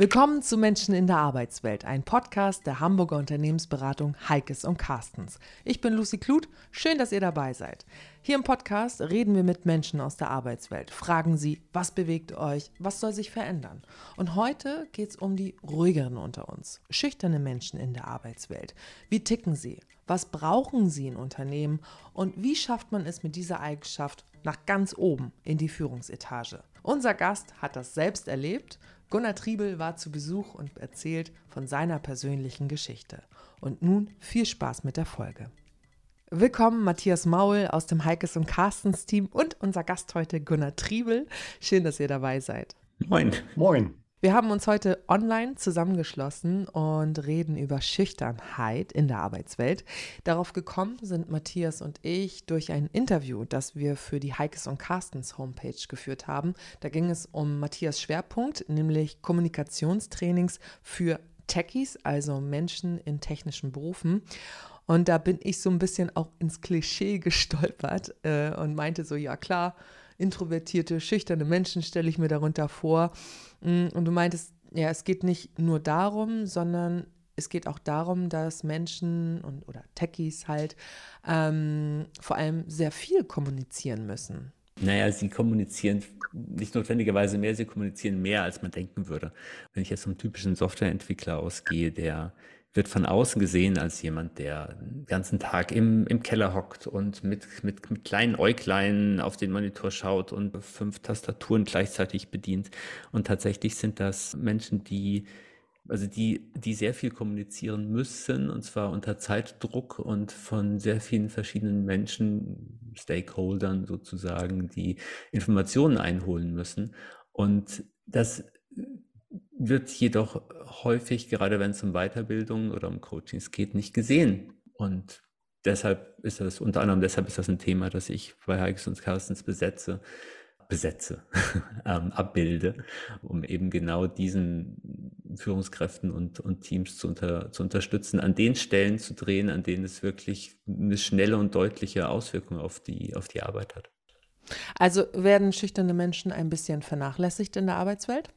Willkommen zu Menschen in der Arbeitswelt, ein Podcast der Hamburger Unternehmensberatung Heikes und Carstens. Ich bin Lucy Kluth, schön, dass ihr dabei seid. Hier im Podcast reden wir mit Menschen aus der Arbeitswelt, fragen sie, was bewegt euch, was soll sich verändern. Und heute geht es um die ruhigeren unter uns, schüchterne Menschen in der Arbeitswelt. Wie ticken sie? Was brauchen sie in Unternehmen? Und wie schafft man es mit dieser Eigenschaft nach ganz oben in die Führungsetage? Unser Gast hat das selbst erlebt Gunnar Triebel war zu Besuch und erzählt von seiner persönlichen Geschichte. Und nun viel Spaß mit der Folge. Willkommen Matthias Maul aus dem Heikes und Carstens Team und unser Gast heute Gunnar Triebel. Schön, dass ihr dabei seid. Moin. Moin. Wir haben uns heute online zusammengeschlossen und reden über Schüchternheit in der Arbeitswelt. Darauf gekommen sind Matthias und ich durch ein Interview, das wir für die Heikes und Carstens Homepage geführt haben. Da ging es um Matthias Schwerpunkt, nämlich Kommunikationstrainings für Techies, also Menschen in technischen Berufen. Und da bin ich so ein bisschen auch ins Klischee gestolpert äh, und meinte so, ja klar, introvertierte, schüchterne Menschen stelle ich mir darunter vor. Mm, und du meintest, ja, es geht nicht nur darum, sondern es geht auch darum, dass Menschen und oder Techies halt ähm, vor allem sehr viel kommunizieren müssen. Naja, sie kommunizieren nicht notwendigerweise mehr, sie kommunizieren mehr, als man denken würde. Wenn ich jetzt vom typischen Softwareentwickler ausgehe, der wird von außen gesehen als jemand, der den ganzen Tag im, im Keller hockt und mit, mit, mit kleinen Äuglein auf den Monitor schaut und fünf Tastaturen gleichzeitig bedient. Und tatsächlich sind das Menschen, die also die, die sehr viel kommunizieren müssen, und zwar unter Zeitdruck und von sehr vielen verschiedenen Menschen, Stakeholdern sozusagen, die Informationen einholen müssen. Und das wird jedoch häufig, gerade wenn es um Weiterbildung oder um Coachings geht, nicht gesehen. Und deshalb ist das, unter anderem deshalb ist das ein Thema, das ich bei Heikes und Carstens besetze, besetze, ähm, abbilde, um eben genau diesen Führungskräften und, und Teams zu, unter, zu unterstützen, an den Stellen zu drehen, an denen es wirklich eine schnelle und deutliche Auswirkung auf die, auf die Arbeit hat. Also werden schüchterne Menschen ein bisschen vernachlässigt in der Arbeitswelt?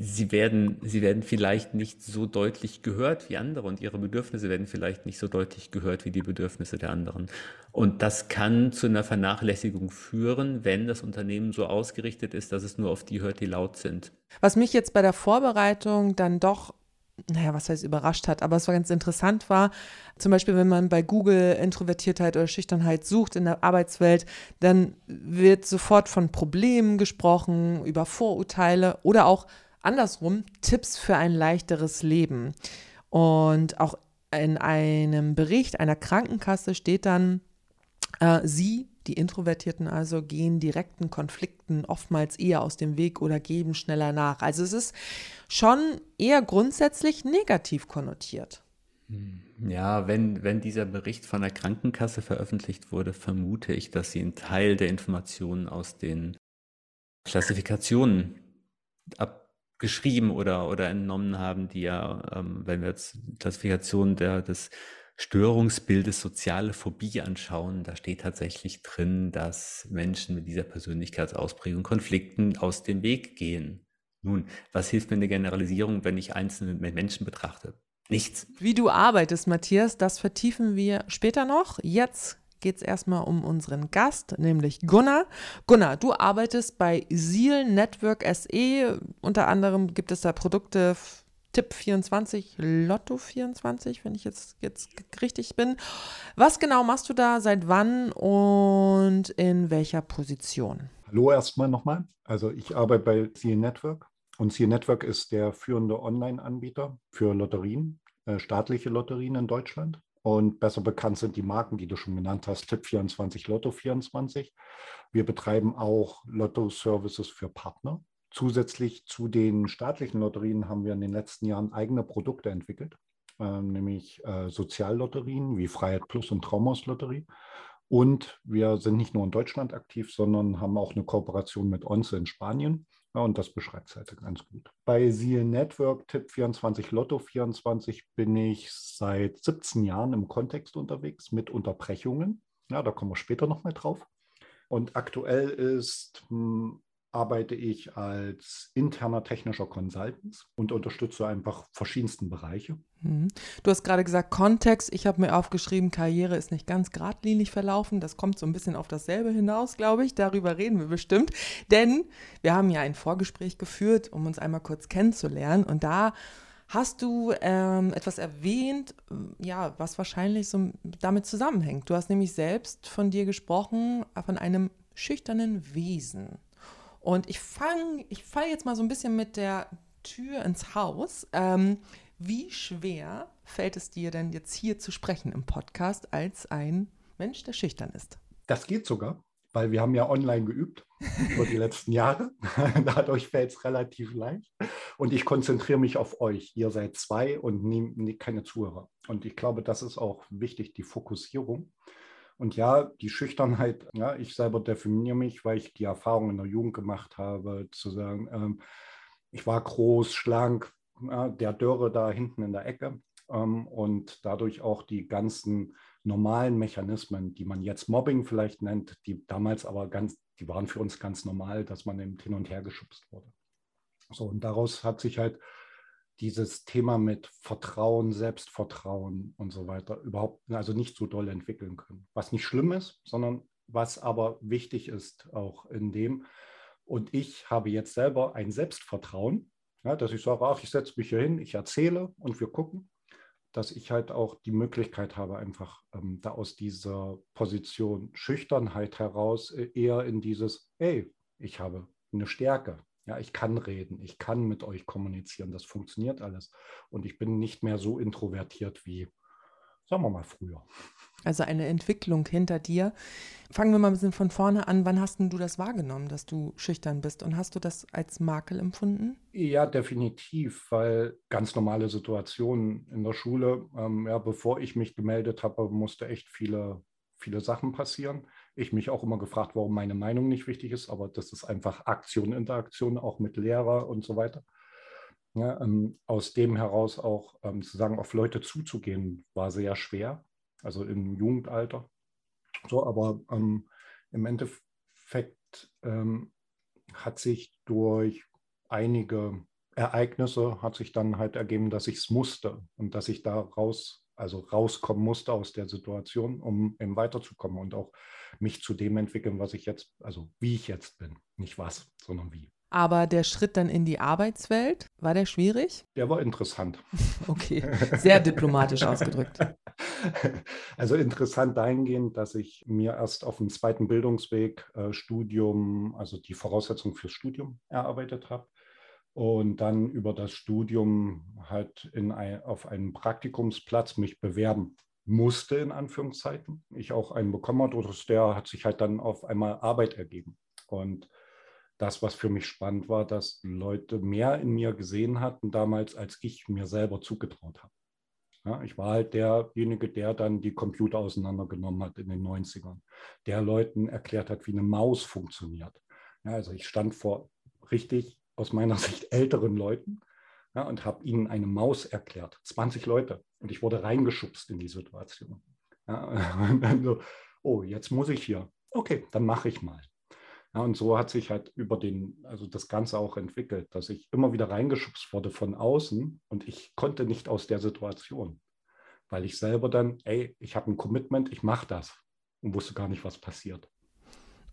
Sie werden, sie werden vielleicht nicht so deutlich gehört wie andere und ihre Bedürfnisse werden vielleicht nicht so deutlich gehört wie die Bedürfnisse der anderen. Und das kann zu einer Vernachlässigung führen, wenn das Unternehmen so ausgerichtet ist, dass es nur auf die hört, die laut sind. Was mich jetzt bei der Vorbereitung dann doch naja, was heißt überrascht hat, aber es war ganz interessant war, zum Beispiel, wenn man bei Google Introvertiertheit oder Schüchternheit sucht in der Arbeitswelt, dann wird sofort von Problemen gesprochen, über Vorurteile oder auch andersrum Tipps für ein leichteres Leben. Und auch in einem Bericht einer Krankenkasse steht dann, äh, sie die Introvertierten also gehen direkten Konflikten oftmals eher aus dem Weg oder geben schneller nach. Also es ist schon eher grundsätzlich negativ konnotiert. Hm. Ja, wenn, wenn dieser Bericht von der Krankenkasse veröffentlicht wurde, vermute ich, dass sie einen Teil der Informationen aus den Klassifikationen abgeschrieben oder, oder entnommen haben, die ja, ähm, wenn wir jetzt Klassifikation der, des Störungsbildes soziale Phobie anschauen, da steht tatsächlich drin, dass Menschen mit dieser Persönlichkeitsausprägung Konflikten aus dem Weg gehen. Nun, was hilft mir eine Generalisierung, wenn ich einzelne Menschen betrachte? Nichts. Wie du arbeitest, Matthias, das vertiefen wir später noch. Jetzt geht es erstmal um unseren Gast, nämlich Gunnar. Gunnar, du arbeitest bei Seal Network SE. Unter anderem gibt es da Produkte Tipp 24, Lotto 24, wenn ich jetzt, jetzt richtig bin. Was genau machst du da, seit wann und in welcher Position? Hallo erstmal nochmal. Also ich arbeite bei Seal Network und Seal Network ist der führende Online-Anbieter für Lotterien, äh, staatliche Lotterien in Deutschland. Und besser bekannt sind die Marken, die du schon genannt hast, Tipp 24, Lotto 24. Wir betreiben auch Lotto-Services für Partner. Zusätzlich zu den staatlichen Lotterien haben wir in den letzten Jahren eigene Produkte entwickelt, äh, nämlich äh, Soziallotterien wie Freiheit Plus und Traumhauslotterie. Und wir sind nicht nur in Deutschland aktiv, sondern haben auch eine Kooperation mit ONCE in Spanien. Ja, und das beschreibt es halt ganz gut. Bei Seal Network Tipp 24 Lotto 24 bin ich seit 17 Jahren im Kontext unterwegs mit Unterbrechungen. Ja, da kommen wir später nochmal drauf. Und aktuell ist hm, arbeite ich als interner technischer Consultant und unterstütze einfach verschiedensten Bereiche. Mhm. Du hast gerade gesagt, Kontext. Ich habe mir aufgeschrieben, Karriere ist nicht ganz geradlinig verlaufen. Das kommt so ein bisschen auf dasselbe hinaus, glaube ich. Darüber reden wir bestimmt. Denn wir haben ja ein Vorgespräch geführt, um uns einmal kurz kennenzulernen. Und da hast du ähm, etwas erwähnt, ja, was wahrscheinlich so damit zusammenhängt. Du hast nämlich selbst von dir gesprochen, von einem schüchternen Wesen. Und ich fange, ich falle jetzt mal so ein bisschen mit der Tür ins Haus. Ähm, wie schwer fällt es dir denn jetzt hier zu sprechen im Podcast als ein Mensch, der schüchtern ist? Das geht sogar, weil wir haben ja online geübt über die letzten Jahre. Dadurch fällt es relativ leicht. Und ich konzentriere mich auf euch. Ihr seid zwei und nie, nie, keine Zuhörer. Und ich glaube, das ist auch wichtig, die Fokussierung. Und ja, die Schüchternheit, ja, ich selber definiere mich, weil ich die Erfahrung in der Jugend gemacht habe, zu sagen, ähm, ich war groß, schlank, ja, der Dörre da hinten in der Ecke ähm, und dadurch auch die ganzen normalen Mechanismen, die man jetzt Mobbing vielleicht nennt, die damals aber ganz, die waren für uns ganz normal, dass man eben hin und her geschubst wurde. So, und daraus hat sich halt dieses Thema mit Vertrauen, Selbstvertrauen und so weiter überhaupt, also nicht so doll entwickeln können. Was nicht schlimm ist, sondern was aber wichtig ist auch in dem. Und ich habe jetzt selber ein Selbstvertrauen, ja, dass ich sage, ach, ich setze mich hier hin, ich erzähle und wir gucken, dass ich halt auch die Möglichkeit habe, einfach ähm, da aus dieser Position Schüchternheit heraus äh, eher in dieses, hey, ich habe eine Stärke, ja, ich kann reden, ich kann mit euch kommunizieren, das funktioniert alles. Und ich bin nicht mehr so introvertiert wie, sagen wir mal, früher. Also eine Entwicklung hinter dir. Fangen wir mal ein bisschen von vorne an. Wann hast du das wahrgenommen, dass du schüchtern bist? Und hast du das als Makel empfunden? Ja, definitiv, weil ganz normale Situationen in der Schule, ähm, ja, bevor ich mich gemeldet habe, musste echt viele, viele Sachen passieren ich mich auch immer gefragt, warum meine Meinung nicht wichtig ist, aber das ist einfach Aktion, Interaktion auch mit Lehrer und so weiter. Ja, ähm, aus dem heraus auch ähm, zu sagen, auf Leute zuzugehen, war sehr schwer, also im Jugendalter. So, aber ähm, im Endeffekt ähm, hat sich durch einige Ereignisse hat sich dann halt ergeben, dass ich es musste und dass ich daraus also rauskommen musste aus der Situation, um eben weiterzukommen und auch mich zu dem entwickeln, was ich jetzt, also wie ich jetzt bin. Nicht was, sondern wie. Aber der Schritt dann in die Arbeitswelt, war der schwierig? Der war interessant. Okay, sehr diplomatisch ausgedrückt. Also interessant dahingehend, dass ich mir erst auf dem zweiten Bildungsweg äh, Studium, also die Voraussetzung fürs Studium erarbeitet habe und dann über das Studium halt in ein, auf einen Praktikumsplatz mich bewerben musste, in Anführungszeichen. Ich auch einen bekommen oder der hat sich halt dann auf einmal Arbeit ergeben. Und das, was für mich spannend war, dass Leute mehr in mir gesehen hatten damals, als ich mir selber zugetraut habe. Ja, ich war halt derjenige, der dann die Computer auseinandergenommen hat in den 90ern, der Leuten erklärt hat, wie eine Maus funktioniert. Ja, also ich stand vor richtig aus meiner Sicht älteren Leuten ja, und habe ihnen eine Maus erklärt. 20 Leute. Und ich wurde reingeschubst in die Situation. Ja, und dann so, oh, jetzt muss ich hier. Okay, dann mache ich mal. Ja, und so hat sich halt über den, also das Ganze auch entwickelt, dass ich immer wieder reingeschubst wurde von außen und ich konnte nicht aus der Situation, weil ich selber dann, ey, ich habe ein Commitment, ich mache das und wusste gar nicht, was passiert.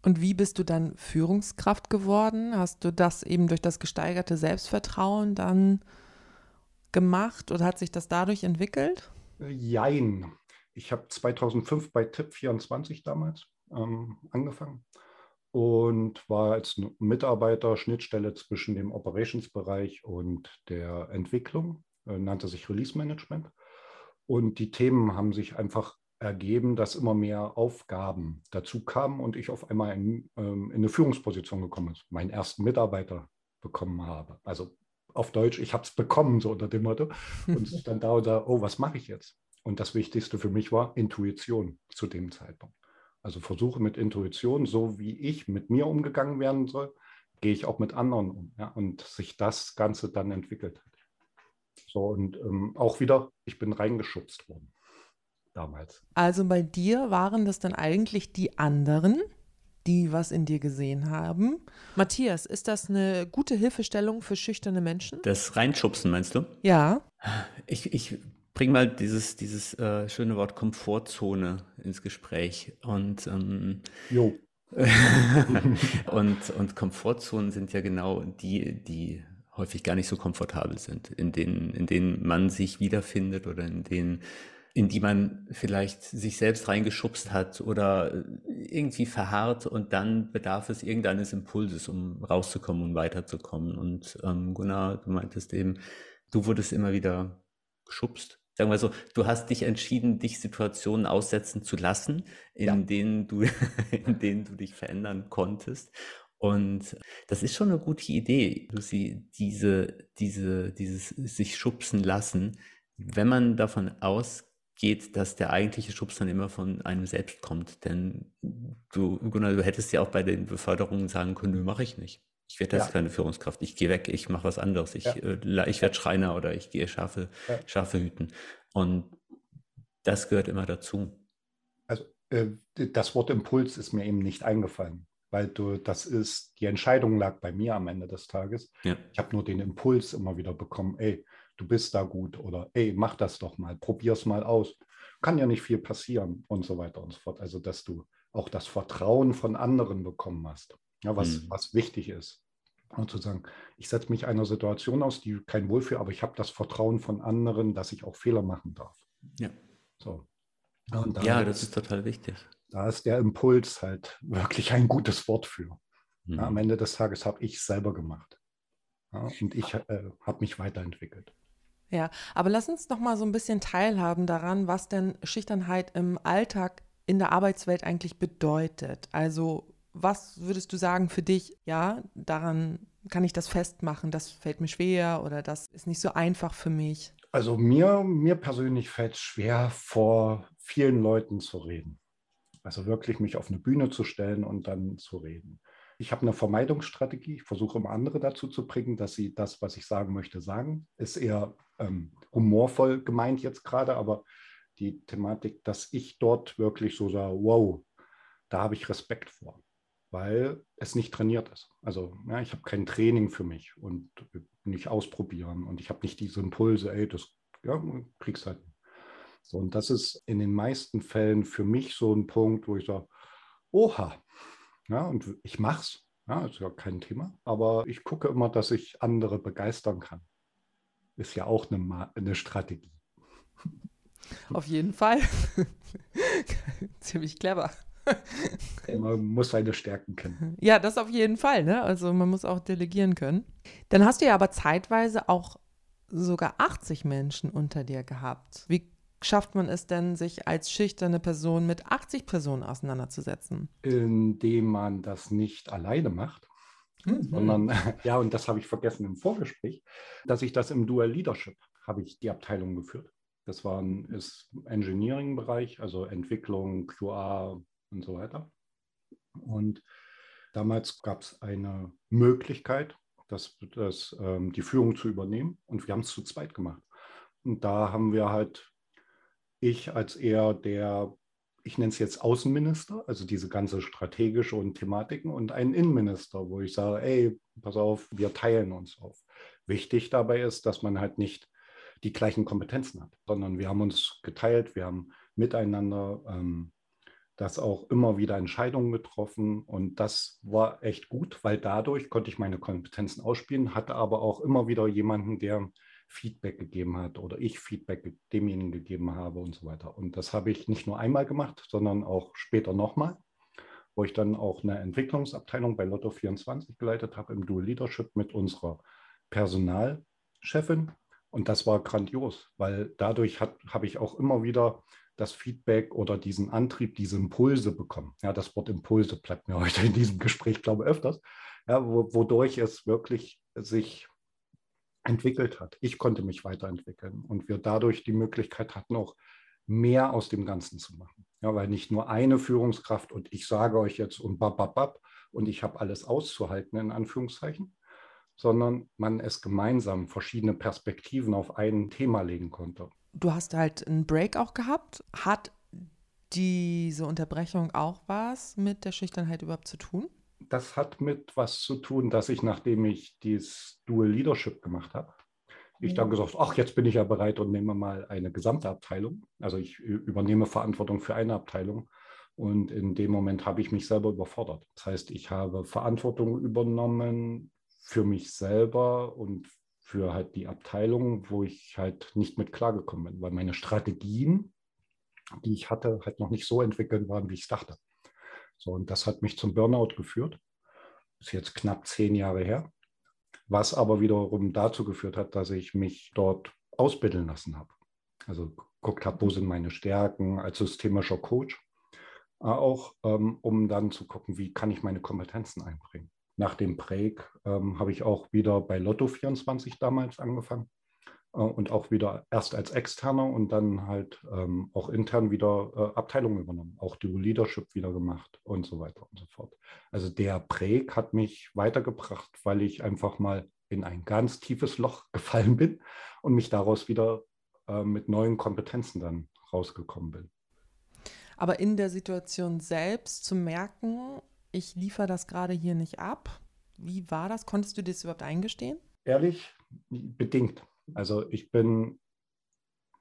Und wie bist du dann Führungskraft geworden? Hast du das eben durch das gesteigerte Selbstvertrauen dann gemacht oder hat sich das dadurch entwickelt? Jein. Ich habe 2005 bei TIP24 damals ähm, angefangen und war als Mitarbeiter Schnittstelle zwischen dem Operationsbereich und der Entwicklung, äh, nannte sich Release Management. Und die Themen haben sich einfach ergeben, dass immer mehr Aufgaben dazu kamen und ich auf einmal in, ähm, in eine Führungsposition gekommen bin, meinen ersten Mitarbeiter bekommen habe. Also auf Deutsch, ich habe es bekommen, so unter dem Motto. Und dann da und da, oh, was mache ich jetzt? Und das Wichtigste für mich war Intuition zu dem Zeitpunkt. Also versuche mit Intuition, so wie ich mit mir umgegangen werden soll, gehe ich auch mit anderen um. Ja? Und sich das Ganze dann entwickelt hat. So, und ähm, auch wieder, ich bin reingeschubst worden damals. Also bei dir waren das dann eigentlich die anderen, die was in dir gesehen haben. Matthias, ist das eine gute Hilfestellung für schüchterne Menschen? Das Reinschubsen, meinst du? Ja. Ich, ich bring mal dieses, dieses äh, schöne Wort Komfortzone ins Gespräch. Und, ähm, jo. und, und Komfortzonen sind ja genau die, die häufig gar nicht so komfortabel sind, in denen, in denen man sich wiederfindet oder in denen, in die man vielleicht sich selbst reingeschubst hat oder irgendwie verharrt und dann bedarf es irgendeines Impulses, um rauszukommen und weiterzukommen. Und ähm, Gunnar, du meintest eben, du wurdest immer wieder geschubst. Sagen wir so, du hast dich entschieden, dich Situationen aussetzen zu lassen, in ja. denen du, in denen du dich verändern konntest. Und das ist schon eine gute Idee, Lucy, diese, diese, dieses sich schubsen lassen, wenn man davon ausgeht, dass der eigentliche Schubs dann immer von einem selbst kommt. Denn du, Gunnar, du hättest ja auch bei den Beförderungen sagen können, nö, mache ich nicht. Ich werde jetzt ja. keine Führungskraft. Ich gehe weg, ich mache was anderes. Ich, ja. äh, ich werde Schreiner oder ich gehe Schafe, ja. Schafe hüten. Und das gehört immer dazu. Also äh, das Wort Impuls ist mir eben nicht eingefallen weil du, das ist, die Entscheidung lag bei mir am Ende des Tages. Ich habe nur den Impuls immer wieder bekommen, ey, du bist da gut oder ey, mach das doch mal, probier es mal aus. Kann ja nicht viel passieren und so weiter und so fort. Also, dass du auch das Vertrauen von anderen bekommen hast, ja, was, mhm. was wichtig ist. Und zu sagen, ich setze mich einer Situation aus, die kein Wohlfühl, aber ich habe das Vertrauen von anderen, dass ich auch Fehler machen darf. Ja. So. ja, das ist total wichtig da ist der Impuls halt wirklich ein gutes Wort für. Mhm. Ja, am Ende des Tages habe ich es selber gemacht. Ja, und ich äh, habe mich weiterentwickelt. Ja, aber lass uns noch mal so ein bisschen teilhaben daran, was denn Schüchternheit im Alltag in der Arbeitswelt eigentlich bedeutet. Also, was würdest du sagen für dich, ja, daran kann ich das festmachen, das fällt mir schwer oder das ist nicht so einfach für mich? Also mir, mir persönlich fällt es schwer, vor vielen Leuten zu reden. Also wirklich mich auf eine Bühne zu stellen und dann zu reden. Ich habe eine Vermeidungsstrategie. Ich versuche immer andere dazu zu bringen, dass sie das, was ich sagen möchte, sagen. Ist eher ähm, humorvoll gemeint jetzt gerade, aber die Thematik, dass ich dort wirklich so sage, wow, da habe ich Respekt vor, weil es nicht trainiert ist. Also ja, ich habe kein Training für mich und nicht ausprobieren und ich habe nicht diese Impulse, ey, das ja, kriegst halt so, und das ist in den meisten Fällen für mich so ein Punkt, wo ich sage, oha, ja, und ich mache es. Ja, ist ja kein Thema. Aber ich gucke immer, dass ich andere begeistern kann. Ist ja auch eine, eine Strategie. Auf jeden Fall. Ziemlich clever. Man muss seine Stärken kennen. Ja, das auf jeden Fall. Ne? Also man muss auch delegieren können. Dann hast du ja aber zeitweise auch sogar 80 Menschen unter dir gehabt. Wie schafft man es denn, sich als schüchterne Person mit 80 Personen auseinanderzusetzen? Indem man das nicht alleine macht. Mhm. Sondern, ja, und das habe ich vergessen im Vorgespräch, dass ich das im Dual Leadership habe ich die Abteilung geführt. Das war ein Engineering-Bereich, also Entwicklung, QA und so weiter. Und damals gab es eine Möglichkeit, das, das, ähm, die Führung zu übernehmen. Und wir haben es zu zweit gemacht. Und da haben wir halt ich als eher der, ich nenne es jetzt Außenminister, also diese ganze strategische und Thematiken und einen Innenminister, wo ich sage, ey, pass auf, wir teilen uns auf. Wichtig dabei ist, dass man halt nicht die gleichen Kompetenzen hat, sondern wir haben uns geteilt, wir haben miteinander ähm, das auch immer wieder Entscheidungen getroffen und das war echt gut, weil dadurch konnte ich meine Kompetenzen ausspielen, hatte aber auch immer wieder jemanden, der Feedback gegeben hat oder ich Feedback demjenigen gegeben habe und so weiter. Und das habe ich nicht nur einmal gemacht, sondern auch später nochmal, wo ich dann auch eine Entwicklungsabteilung bei Lotto 24 geleitet habe im Dual Leadership mit unserer Personalchefin. Und das war grandios, weil dadurch habe ich auch immer wieder das Feedback oder diesen Antrieb, diese Impulse bekommen. Ja, das Wort Impulse bleibt mir heute in diesem Gespräch, glaube ich, öfters, ja, wodurch es wirklich sich entwickelt hat. Ich konnte mich weiterentwickeln und wir dadurch die Möglichkeit hatten, auch mehr aus dem Ganzen zu machen. Ja, weil nicht nur eine Führungskraft und ich sage euch jetzt und bababab und ich habe alles auszuhalten, in Anführungszeichen, sondern man es gemeinsam verschiedene Perspektiven auf ein Thema legen konnte. Du hast halt einen Break auch gehabt. Hat diese Unterbrechung auch was mit der Schüchternheit überhaupt zu tun? Das hat mit was zu tun, dass ich, nachdem ich dieses Dual Leadership gemacht habe, ich dann gesagt, ach, jetzt bin ich ja bereit und nehme mal eine gesamte Abteilung. Also ich übernehme Verantwortung für eine Abteilung. Und in dem Moment habe ich mich selber überfordert. Das heißt, ich habe Verantwortung übernommen für mich selber und für halt die Abteilung, wo ich halt nicht mit klargekommen bin, weil meine Strategien, die ich hatte, halt noch nicht so entwickelt waren, wie ich es dachte. So, und das hat mich zum Burnout geführt. Ist jetzt knapp zehn Jahre her was aber wiederum dazu geführt hat, dass ich mich dort ausbilden lassen habe. Also geguckt habe, wo sind meine Stärken als systemischer Coach, äh, auch ähm, um dann zu gucken, wie kann ich meine Kompetenzen einbringen. Nach dem Break ähm, habe ich auch wieder bei Lotto 24 damals angefangen und auch wieder erst als Externer und dann halt ähm, auch intern wieder äh, Abteilungen übernommen, auch Dual Leadership wieder gemacht und so weiter und so fort. Also der Präg hat mich weitergebracht, weil ich einfach mal in ein ganz tiefes Loch gefallen bin und mich daraus wieder äh, mit neuen Kompetenzen dann rausgekommen bin. Aber in der Situation selbst zu merken, ich liefere das gerade hier nicht ab, wie war das? Konntest du dir das überhaupt eingestehen? Ehrlich, bedingt. Also ich bin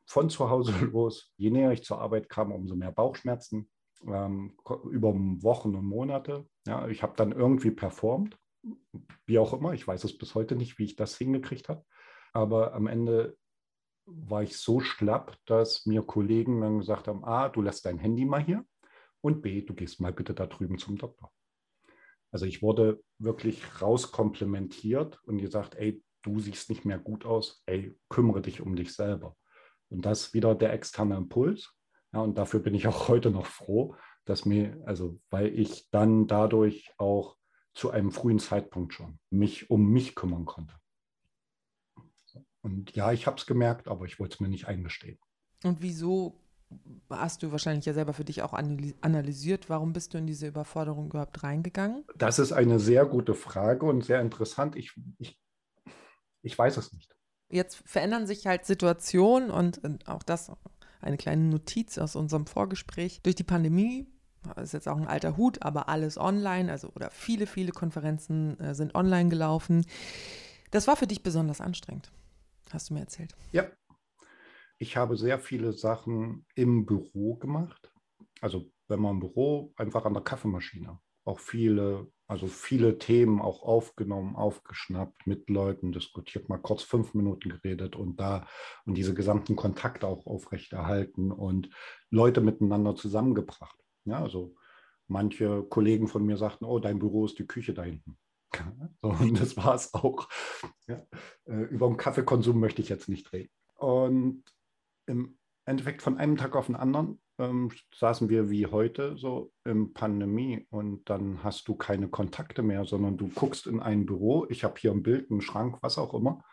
von zu Hause los, je näher ich zur Arbeit kam, umso mehr Bauchschmerzen ähm, über Wochen und Monate. Ja, ich habe dann irgendwie performt, wie auch immer. Ich weiß es bis heute nicht, wie ich das hingekriegt habe. Aber am Ende war ich so schlapp, dass mir Kollegen dann gesagt haben, A, du lässt dein Handy mal hier und B, du gehst mal bitte da drüben zum Doktor. Also ich wurde wirklich rauskomplementiert und gesagt, ey, du siehst nicht mehr gut aus, ey, kümmere dich um dich selber. Und das ist wieder der externe Impuls. Ja, und dafür bin ich auch heute noch froh, dass mir, also weil ich dann dadurch auch zu einem frühen Zeitpunkt schon mich um mich kümmern konnte. Und ja, ich habe es gemerkt, aber ich wollte es mir nicht eingestehen. Und wieso hast du wahrscheinlich ja selber für dich auch analysiert, warum bist du in diese Überforderung überhaupt reingegangen? Das ist eine sehr gute Frage und sehr interessant. Ich, ich ich weiß es nicht. Jetzt verändern sich halt Situationen und auch das eine kleine Notiz aus unserem Vorgespräch. Durch die Pandemie das ist jetzt auch ein alter Hut, aber alles online, also oder viele, viele Konferenzen äh, sind online gelaufen. Das war für dich besonders anstrengend, hast du mir erzählt. Ja. Ich habe sehr viele Sachen im Büro gemacht. Also wenn man im Büro einfach an der Kaffeemaschine auch viele also viele Themen auch aufgenommen, aufgeschnappt, mit Leuten diskutiert, mal kurz fünf Minuten geredet und da und diese gesamten Kontakte auch aufrechterhalten und Leute miteinander zusammengebracht. Ja, also manche Kollegen von mir sagten, oh, dein Büro ist die Küche da hinten. Und das war es auch. Ja, äh, über den Kaffeekonsum möchte ich jetzt nicht reden. Und im Endeffekt von einem Tag auf den anderen ähm, saßen wir wie heute so in Pandemie und dann hast du keine Kontakte mehr, sondern du guckst in ein Büro. Ich habe hier ein Bild, einen Schrank, was auch immer,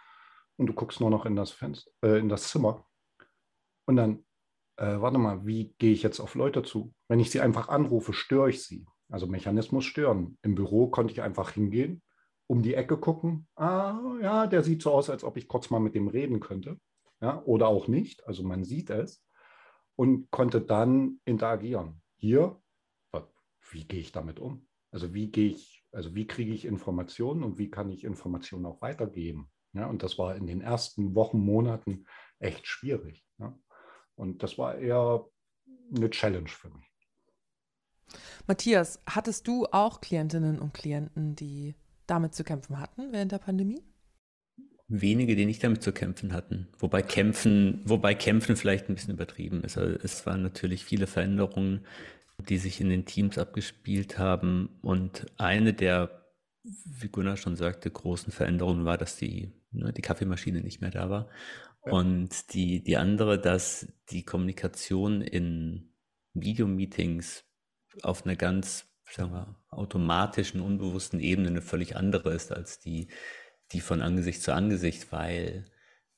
und du guckst nur noch in das Fenster, äh, in das Zimmer. Und dann, äh, warte mal, wie gehe ich jetzt auf Leute zu? Wenn ich sie einfach anrufe, störe ich sie. Also Mechanismus stören. Im Büro konnte ich einfach hingehen, um die Ecke gucken. Ah, ja, der sieht so aus, als ob ich kurz mal mit dem reden könnte. Ja, oder auch nicht. Also man sieht es und konnte dann interagieren. Hier, wie gehe ich damit um? Also wie gehe ich, also wie kriege ich Informationen und wie kann ich Informationen auch weitergeben? Ja, und das war in den ersten Wochen, Monaten echt schwierig. Ja. Und das war eher eine Challenge für mich. Matthias, hattest du auch Klientinnen und Klienten, die damit zu kämpfen hatten während der Pandemie? Wenige, die nicht damit zu kämpfen hatten. Wobei kämpfen, wobei kämpfen vielleicht ein bisschen übertrieben ist. Also es waren natürlich viele Veränderungen, die sich in den Teams abgespielt haben. Und eine der, wie Gunnar schon sagte, großen Veränderungen war, dass die, ne, die Kaffeemaschine nicht mehr da war. Und die, die andere, dass die Kommunikation in Videomeetings auf einer ganz, sagen wir, automatischen, unbewussten Ebene eine völlig andere ist als die, die von Angesicht zu Angesicht, weil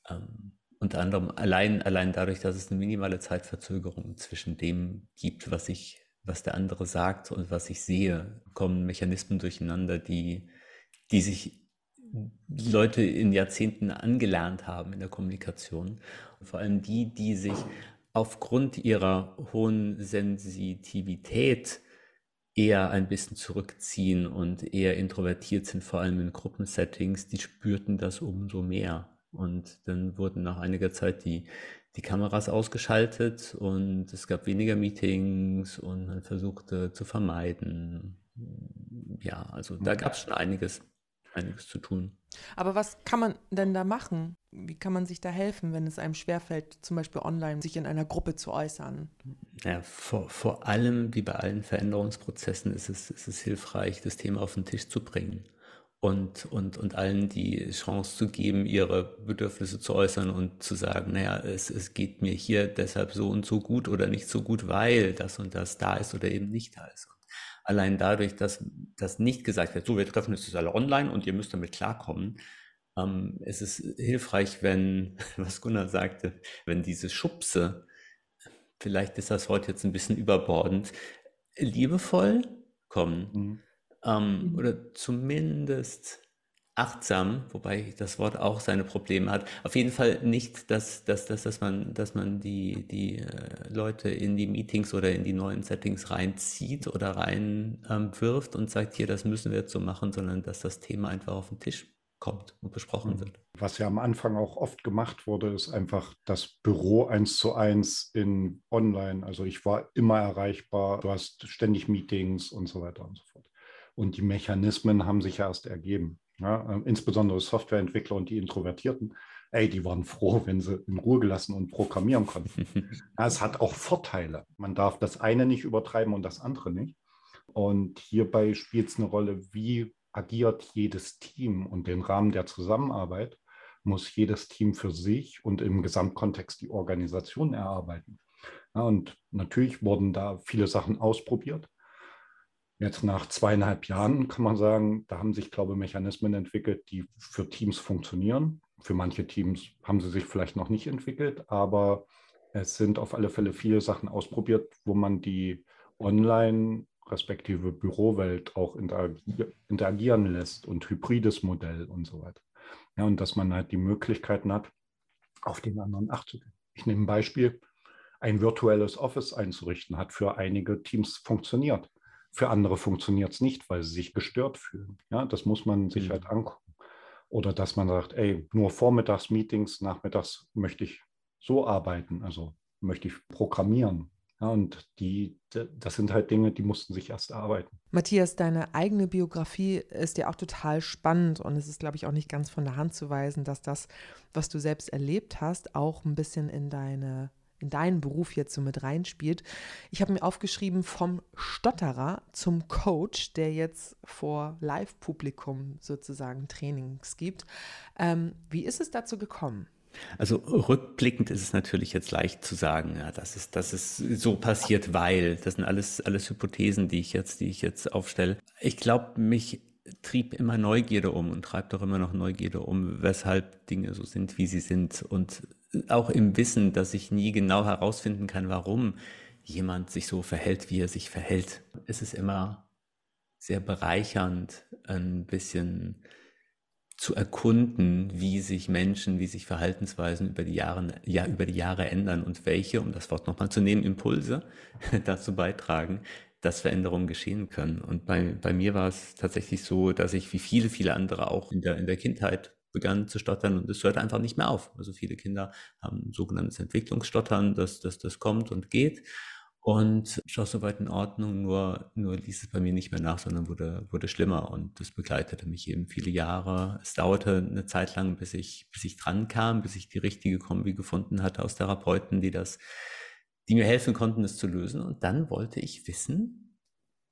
ähm, unter anderem allein, allein dadurch, dass es eine minimale Zeitverzögerung zwischen dem gibt, was ich, was der andere sagt und was ich sehe, kommen Mechanismen durcheinander, die, die sich Leute in Jahrzehnten angelernt haben in der Kommunikation. Und vor allem die, die sich aufgrund ihrer hohen Sensitivität eher ein bisschen zurückziehen und eher introvertiert sind, vor allem in Gruppensettings, die spürten das umso mehr. Und dann wurden nach einiger Zeit die, die Kameras ausgeschaltet und es gab weniger Meetings und man versuchte zu vermeiden. Ja, also da gab es schon einiges, einiges zu tun. Aber was kann man denn da machen? Wie kann man sich da helfen, wenn es einem schwerfällt, zum Beispiel online sich in einer Gruppe zu äußern? Ja, vor, vor allem, wie bei allen Veränderungsprozessen, ist es, ist es hilfreich, das Thema auf den Tisch zu bringen und, und, und allen die Chance zu geben, ihre Bedürfnisse zu äußern und zu sagen, naja, es, es geht mir hier deshalb so und so gut oder nicht so gut, weil das und das da ist oder eben nicht da ist. Allein dadurch, dass das nicht gesagt wird, so, wir treffen uns jetzt alle online und ihr müsst damit klarkommen, ähm, es ist hilfreich, wenn, was Gunnar sagte, wenn diese Schubse, vielleicht ist das Wort jetzt ein bisschen überbordend, liebevoll kommen. Mhm ähm, mhm. oder zumindest achtsam, wobei das Wort auch seine Probleme hat. Auf jeden Fall nicht, dass, dass, dass, dass man, dass man die, die äh, Leute in die Meetings oder in die neuen Settings reinzieht oder reinwirft ähm, und sagt, hier, das müssen wir jetzt so machen, sondern dass das Thema einfach auf den Tisch kommt und besprochen mhm. wird. Was ja am Anfang auch oft gemacht wurde, ist einfach das Büro eins zu eins in online. Also ich war immer erreichbar, du hast ständig Meetings und so weiter und so fort. Und die Mechanismen haben sich erst ergeben. Ja, äh, insbesondere Softwareentwickler und die Introvertierten, ey, die waren froh, wenn sie in Ruhe gelassen und programmieren konnten. ja, es hat auch Vorteile. Man darf das eine nicht übertreiben und das andere nicht. Und hierbei spielt es eine Rolle, wie agiert jedes Team und den Rahmen der Zusammenarbeit muss jedes Team für sich und im Gesamtkontext die Organisation erarbeiten. Ja, und natürlich wurden da viele Sachen ausprobiert. Jetzt nach zweieinhalb Jahren kann man sagen, da haben sich, glaube ich, Mechanismen entwickelt, die für Teams funktionieren. Für manche Teams haben sie sich vielleicht noch nicht entwickelt, aber es sind auf alle Fälle viele Sachen ausprobiert, wo man die Online- respektive Bürowelt auch interagieren lässt und hybrides Modell und so weiter. Ja, und dass man halt die Möglichkeiten hat, auf den anderen Acht zu geben. Ich nehme ein Beispiel. Ein virtuelles Office einzurichten hat für einige Teams funktioniert. Für andere funktioniert es nicht, weil sie sich gestört fühlen. Ja, das muss man sich mhm. halt angucken. Oder dass man sagt, ey, nur Vormittagsmeetings, nachmittags möchte ich so arbeiten, also möchte ich programmieren. Ja, und die, das sind halt Dinge, die mussten sich erst erarbeiten. Matthias, deine eigene Biografie ist ja auch total spannend und es ist, glaube ich, auch nicht ganz von der Hand zu weisen, dass das, was du selbst erlebt hast, auch ein bisschen in deine in deinen Beruf jetzt so mit reinspielt. Ich habe mir aufgeschrieben vom Stotterer zum Coach, der jetzt vor Live-Publikum sozusagen Trainings gibt. Ähm, wie ist es dazu gekommen? Also rückblickend ist es natürlich jetzt leicht zu sagen, ja, das ist, das ist so passiert, weil das sind alles, alles Hypothesen, die ich jetzt, die ich jetzt aufstelle. Ich glaube, mich trieb immer Neugierde um und treibt auch immer noch Neugierde um, weshalb Dinge so sind, wie sie sind. Und auch im Wissen, dass ich nie genau herausfinden kann, warum jemand sich so verhält, wie er sich verhält. Es ist immer sehr bereichernd, ein bisschen zu erkunden, wie sich Menschen, wie sich Verhaltensweisen über die Jahre, ja, über die Jahre ändern und welche, um das Wort nochmal zu nehmen, Impulse dazu beitragen, dass Veränderungen geschehen können. Und bei, bei mir war es tatsächlich so, dass ich wie viele, viele andere auch in der, in der Kindheit begann zu stottern und es hört einfach nicht mehr auf. Also viele Kinder haben sogenanntes Entwicklungsstottern, dass das, das kommt und geht. Und ich war soweit in Ordnung, nur, nur ließ es bei mir nicht mehr nach, sondern wurde, wurde schlimmer. Und das begleitete mich eben viele Jahre. Es dauerte eine Zeit lang, bis ich, bis ich dran kam, bis ich die richtige Kombi gefunden hatte aus Therapeuten, die das, die mir helfen konnten, es zu lösen. Und dann wollte ich wissen,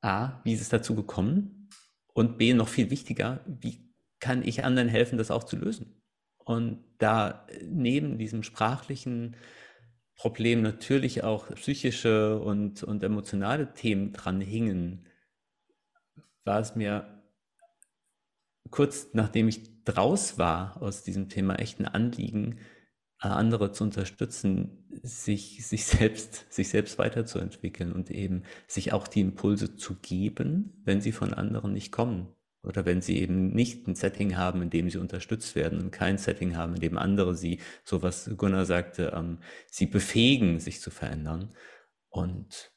A, wie ist es dazu gekommen? Und B, noch viel wichtiger, wie kann ich anderen helfen, das auch zu lösen. Und da neben diesem sprachlichen Problem natürlich auch psychische und, und emotionale Themen dran hingen, war es mir kurz nachdem ich draus war aus diesem Thema echt ein Anliegen, äh, andere zu unterstützen, sich, sich, selbst, sich selbst weiterzuentwickeln und eben sich auch die Impulse zu geben, wenn sie von anderen nicht kommen Oder wenn sie eben nicht ein Setting haben, in dem sie unterstützt werden und kein Setting haben, in dem andere sie, so was Gunnar sagte, ähm, sie befähigen, sich zu verändern. Und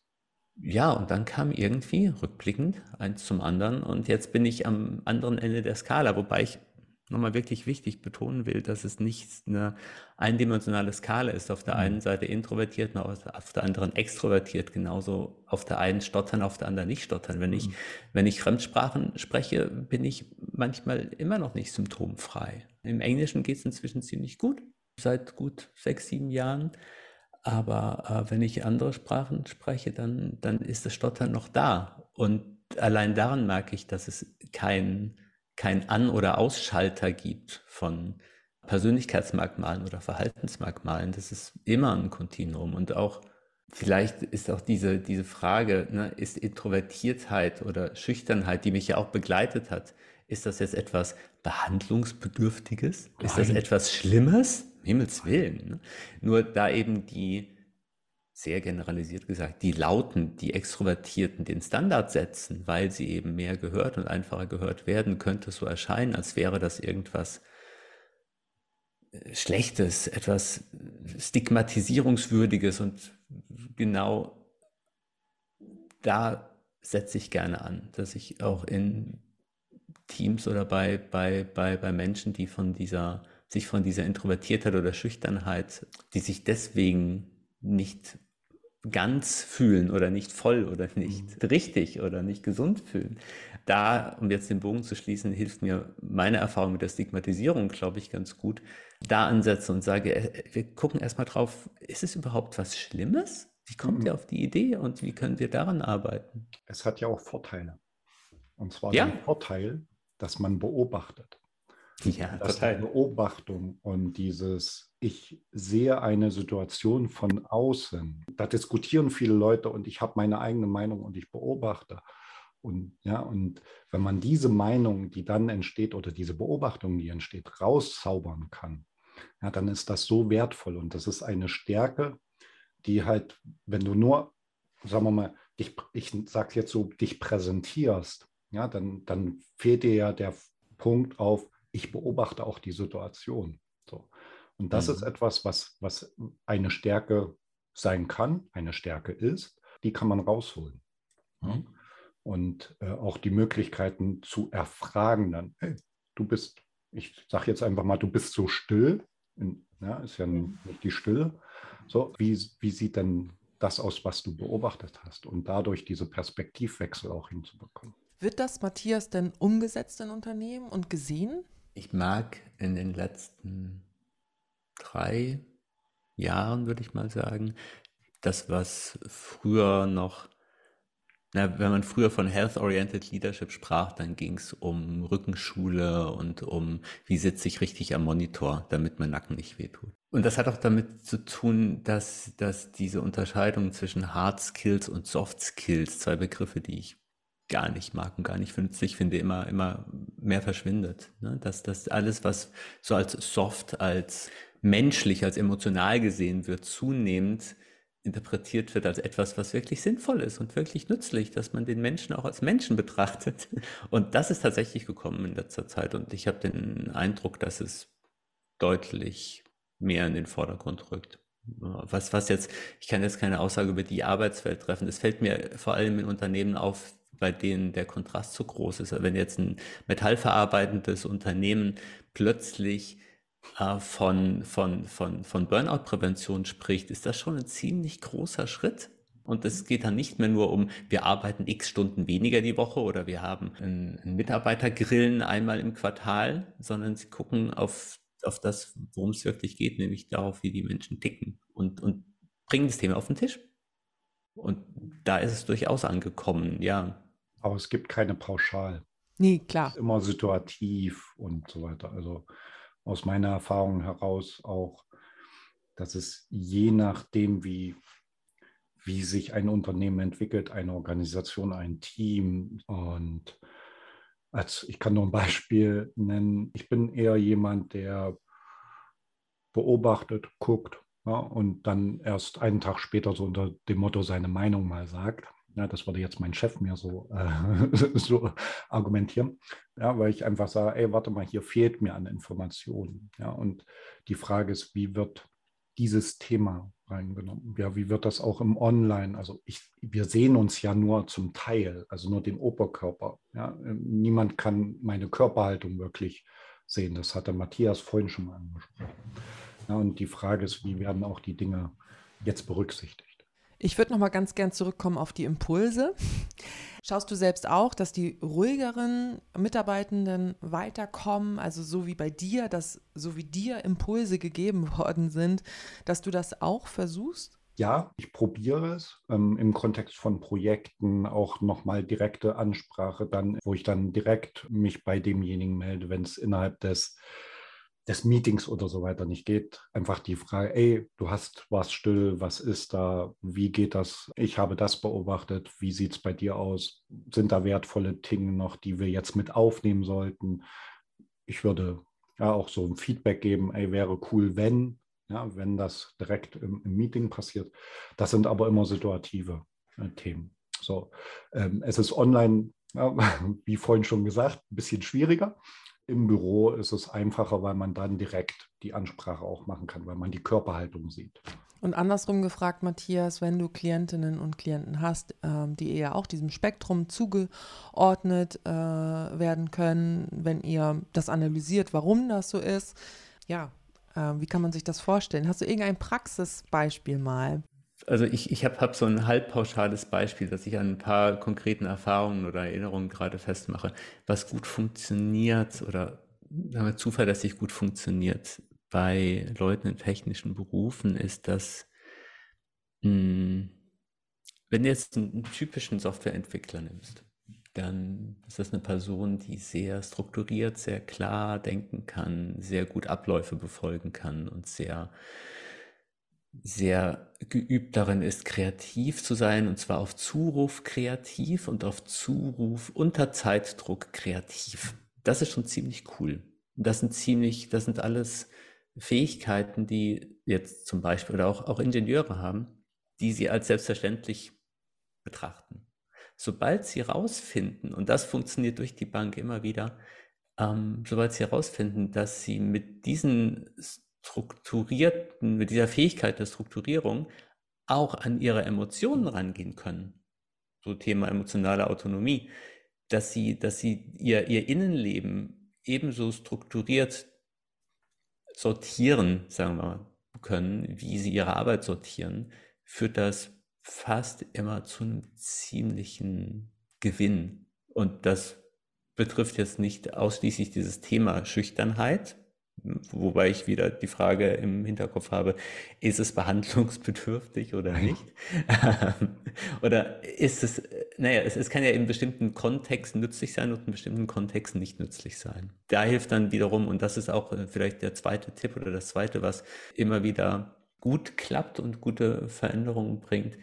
ja, und dann kam irgendwie rückblickend eins zum anderen und jetzt bin ich am anderen Ende der Skala, wobei ich nochmal wirklich wichtig betonen will, dass es nicht eine eindimensionale Skala ist. Auf der mhm. einen Seite introvertiert, auf der anderen extrovertiert, genauso auf der einen stottern, auf der anderen nicht stottern. Wenn ich, mhm. wenn ich Fremdsprachen spreche, bin ich manchmal immer noch nicht symptomfrei. Im Englischen geht es inzwischen ziemlich gut, seit gut sechs, sieben Jahren. Aber äh, wenn ich andere Sprachen spreche, dann, dann ist das Stottern noch da. Und allein daran merke ich, dass es kein kein An- oder Ausschalter gibt von Persönlichkeitsmerkmalen oder Verhaltensmerkmalen. Das ist immer ein Kontinuum und auch vielleicht ist auch diese, diese Frage, ne, ist Introvertiertheit oder Schüchternheit, die mich ja auch begleitet hat, ist das jetzt etwas Behandlungsbedürftiges? Nein. Ist das etwas Schlimmes? Himmels Willen. Ne? Nur da eben die sehr generalisiert gesagt, die Lauten, die Extrovertierten den Standard setzen, weil sie eben mehr gehört und einfacher gehört werden, könnte so erscheinen, als wäre das irgendwas äh, Schlechtes, etwas Stigmatisierungswürdiges und genau da setze ich gerne an, dass ich auch in Teams oder bei, bei, bei, bei Menschen, die von dieser, sich von dieser Introvertiertheit oder Schüchternheit, die sich deswegen nicht ganz fühlen oder nicht voll oder nicht mhm. richtig oder nicht gesund fühlen. Da, um jetzt den Bogen zu schließen, hilft mir meine Erfahrung mit der Stigmatisierung, glaube ich, ganz gut. Da ansetze und sage, äh, wir gucken erstmal drauf, ist es überhaupt was Schlimmes? Wie kommt mhm. ihr auf die Idee und wie können wir daran arbeiten? Es hat ja auch Vorteile. Und zwar ja. den Vorteil, dass man beobachtet. Ja, dass total. Beobachtung und dieses, ich sehe eine Situation von außen. Da diskutieren viele Leute und ich habe meine eigene Meinung und ich beobachte. Und, ja, und wenn man diese Meinung, die dann entsteht, oder diese Beobachtung, die entsteht, rauszaubern kann, ja, dann ist das so wertvoll. Und das ist eine Stärke, die halt, wenn du nur, sagen wir mal, dich, ich sage jetzt so, dich präsentierst, ja, dann, dann fehlt dir ja der Punkt auf, ich beobachte auch die Situation. So. Und das mhm. ist etwas, was, was eine Stärke sein kann, eine Stärke ist, die kann man rausholen. Mhm. Und äh, auch die Möglichkeiten zu erfragen dann, hey, du bist, ich sage jetzt einfach mal, du bist so still, in, ja, ist ja nicht die Stille. So, wie, wie sieht denn das aus, was du beobachtet hast? Und dadurch diese Perspektivwechsel auch hinzubekommen. Wird das, Matthias, denn umgesetzt in Unternehmen und gesehen? Ich mag in den letzten drei Jahren, würde ich mal sagen, das, was früher noch, na, wenn man früher von Health-Oriented Leadership sprach, dann ging es um Rückenschule und um, wie sitze ich richtig am Monitor, damit mein Nacken nicht wehtut. Und das hat auch damit zu tun, dass, dass diese Unterscheidung zwischen Hard Skills und Soft Skills, zwei Begriffe, die ich gar nicht mag und gar nicht nützlich finde, immer, immer mehr verschwindet. Ne? Dass das alles, was so als soft, als menschlich, als emotional gesehen wird, zunehmend interpretiert wird als etwas, was wirklich sinnvoll ist und wirklich nützlich, dass man den Menschen auch als Menschen betrachtet. Und das ist tatsächlich gekommen in letzter Zeit. Und ich habe den Eindruck, dass es deutlich mehr in den Vordergrund rückt. Was, was jetzt, ich kann jetzt keine Aussage über die Arbeitswelt treffen. Es fällt mir vor allem in Unternehmen auf, bei denen der Kontrast zu groß ist. Wenn jetzt ein metallverarbeitendes Unternehmen plötzlich äh, von, von, von, von Burnout-Prävention spricht, ist das schon ein ziemlich großer Schritt. Und es geht dann nicht mehr nur um, wir arbeiten x Stunden weniger die Woche oder wir haben einen Mitarbeitergrillen einmal im Quartal, sondern sie gucken auf, auf das, worum es wirklich geht, nämlich darauf, wie die Menschen ticken und, und bringen das Thema auf den Tisch. Und da ist es durchaus angekommen, ja. Aber es gibt keine Pauschal. Nee, klar. Es ist immer situativ und so weiter. Also aus meiner Erfahrung heraus auch, dass es je nachdem, wie, wie sich ein Unternehmen entwickelt, eine Organisation, ein Team und als ich kann nur ein Beispiel nennen. Ich bin eher jemand, der beobachtet, guckt ja, und dann erst einen Tag später so unter dem Motto seine Meinung mal sagt. Ja, das würde jetzt mein Chef mir so, äh, so argumentieren. Ja, weil ich einfach sage, ey, warte mal, hier fehlt mir an Informationen. Ja, und die Frage ist, wie wird dieses Thema reingenommen? Ja, wie wird das auch im Online? Also ich, wir sehen uns ja nur zum Teil, also nur den Oberkörper. Ja, niemand kann meine Körperhaltung wirklich sehen. Das hatte Matthias vorhin schon mal angesprochen. Ja, und die Frage ist, wie werden auch die Dinge jetzt berücksichtigt? Ich würde noch mal ganz gern zurückkommen auf die Impulse. Schaust du selbst auch, dass die ruhigeren Mitarbeitenden weiterkommen, also so wie bei dir, dass so wie dir Impulse gegeben worden sind, dass du das auch versuchst? Ja, ich probiere es ähm, im Kontext von Projekten, auch nochmal direkte Ansprache, dann, wo ich dann direkt mich bei demjenigen melde, wenn es innerhalb des des Meetings oder so weiter nicht geht. Einfach die Frage, ey, du hast was still, was ist da, wie geht das? Ich habe das beobachtet, wie sieht es bei dir aus? Sind da wertvolle Dinge noch, die wir jetzt mit aufnehmen sollten? Ich würde ja auch so ein Feedback geben, ey, wäre cool, wenn, ja, wenn das direkt im, im Meeting passiert. Das sind aber immer situative äh, Themen. So, ähm, es ist online, ja, wie vorhin schon gesagt, ein bisschen schwieriger. Im Büro ist es einfacher, weil man dann direkt die Ansprache auch machen kann, weil man die Körperhaltung sieht. Und andersrum gefragt, Matthias, wenn du Klientinnen und Klienten hast, ähm, die eher auch diesem Spektrum zugeordnet äh, werden können, wenn ihr das analysiert, warum das so ist, ja, äh, wie kann man sich das vorstellen? Hast du irgendein Praxisbeispiel mal? Also ich, ich habe hab so ein halbpauschales Beispiel, dass ich an ein paar konkreten Erfahrungen oder Erinnerungen gerade festmache, was gut funktioniert oder sagen wir, zuverlässig gut funktioniert bei Leuten in technischen Berufen, ist, dass mh, hm, wenn du jetzt einen, einen typischen Softwareentwickler nimmst, dann ist das eine Person, die sehr strukturiert, sehr klar denken kann, sehr gut Abläufe befolgen kann und sehr sehr geübt darin ist, kreativ zu sein, und zwar auf Zuruf kreativ und auf Zuruf unter Zeitdruck kreativ. Das ist schon ziemlich cool. Das sind ziemlich, das sind alles Fähigkeiten, die jetzt zum Beispiel oder auch, auch Ingenieure haben, die sie als selbstverständlich betrachten. Sobald sie herausfinden, und das funktioniert durch die Bank immer wieder, ähm, sobald sie herausfinden, dass sie mit diesen strukturierten, mit dieser Fähigkeit der Strukturierung auch an ihre Emotionen rangehen können. So Thema emotionale Autonomie, dass sie, dass sie ihr, ihr Innenleben ebenso strukturiert sortieren, sagen wir mal, können, wie sie ihre Arbeit sortieren, führt das fast immer zu einem ziemlichen Gewinn. Und das betrifft jetzt nicht ausschließlich dieses Thema Schüchternheit, Wobei ich wieder die Frage im Hinterkopf habe, ist es behandlungsbedürftig oder nicht? oder ist es, naja, es, es kann ja in bestimmten Kontexten nützlich sein und in bestimmten Kontexten nicht nützlich sein. Da hilft dann wiederum, und das ist auch äh, vielleicht der zweite Tipp oder das zweite, was immer wieder gut klappt und gute Veränderungen bringt,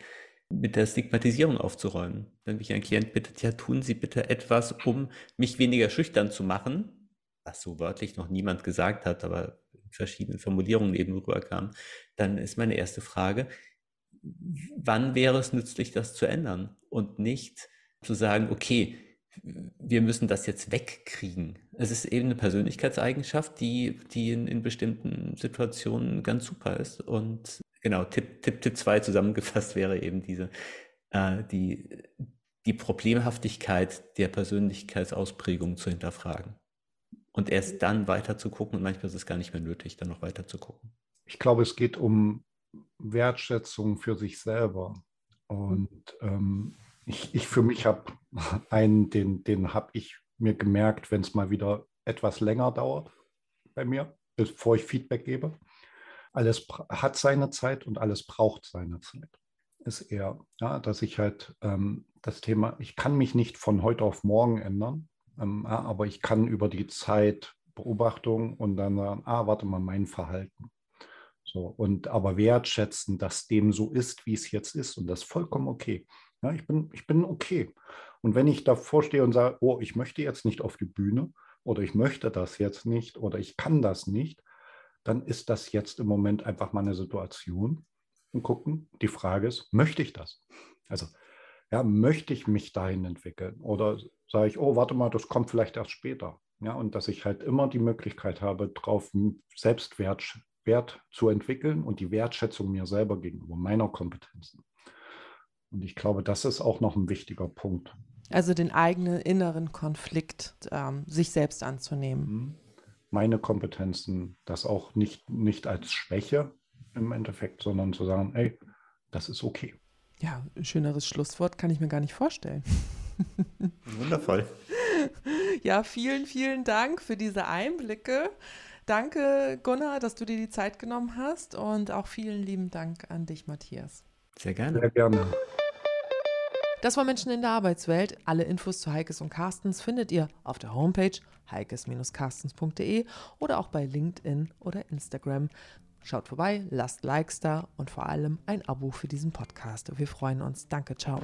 mit der Stigmatisierung aufzuräumen. Wenn mich ein Klient bittet, ja, tun Sie bitte etwas, um mich weniger schüchtern zu machen, was so wörtlich noch niemand gesagt hat, aber in verschiedenen Formulierungen eben rüberkam, dann ist meine erste Frage, wann wäre es nützlich, das zu ändern und nicht zu sagen, okay, wir müssen das jetzt wegkriegen. Es ist eben eine Persönlichkeitseigenschaft, die, die in, in bestimmten Situationen ganz super ist. Und genau, Tipp, Tipp, Tipp 2 zusammengefasst wäre eben diese, äh, die, die Problemhaftigkeit der Persönlichkeitsausprägung zu hinterfragen und erst dann weiter zu gucken. Und manchmal ist es gar nicht mehr nötig, dann noch weiter zu gucken. Ich glaube, es geht um Wertschätzung für sich selber. Und ähm, ich, ich für mich habe einen, den, den habe ich mir gemerkt, wenn es mal wieder etwas länger dauert bei mir, bevor ich Feedback gebe. Alles hat seine Zeit und alles braucht seine Zeit. Ist eher, ja, dass ich halt ähm, das Thema, ich kann mich nicht von heute auf morgen ändern. Ähm, aber ich kann über die Zeit Beobachtung und dann sagen, ah, warte mal, mein Verhalten. So, und aber wertschätzen, dass dem so ist, wie es jetzt ist. Und das ist vollkommen okay. Ja, ich, bin, ich bin okay. Und wenn ich davor stehe und sage, oh, ich möchte jetzt nicht auf die Bühne oder ich möchte das jetzt nicht oder ich kann das nicht, dann ist das jetzt im Moment einfach mal eine Situation und gucken. Die Frage ist, möchte ich das? Also Ja, möchte ich mich dahin entwickeln? Oder sage ich, oh, warte mal, das kommt vielleicht erst später. Ja, und dass ich halt immer die Möglichkeit habe, darauf Selbstwert Wert zu entwickeln und die Wertschätzung mir selber gegenüber meiner Kompetenzen. Und ich glaube, das ist auch noch ein wichtiger Punkt. Also den eigenen inneren Konflikt ähm, sich selbst anzunehmen. Mhm. Meine Kompetenzen, das auch nicht, nicht als Schwäche im Endeffekt, sondern zu sagen, ey, das ist okay. Ja, ein schöneres Schlusswort kann ich mir gar nicht vorstellen. Wundervoll. Ja, vielen, vielen Dank für diese Einblicke. Danke, Gunnar, dass du dir die Zeit genommen hast und auch vielen lieben Dank an dich, Matthias. Sehr gerne. Sehr gerne. Das war Menschen in der Arbeitswelt. Alle Infos zu Heikes und Carstens findet ihr auf der Homepage heikes-carstens.de oder auch bei LinkedIn oder Instagram. Schaut vorbei, lasst Likes da und vor allem ein Abo für diesen Podcast. Wir freuen uns. Danke, ciao.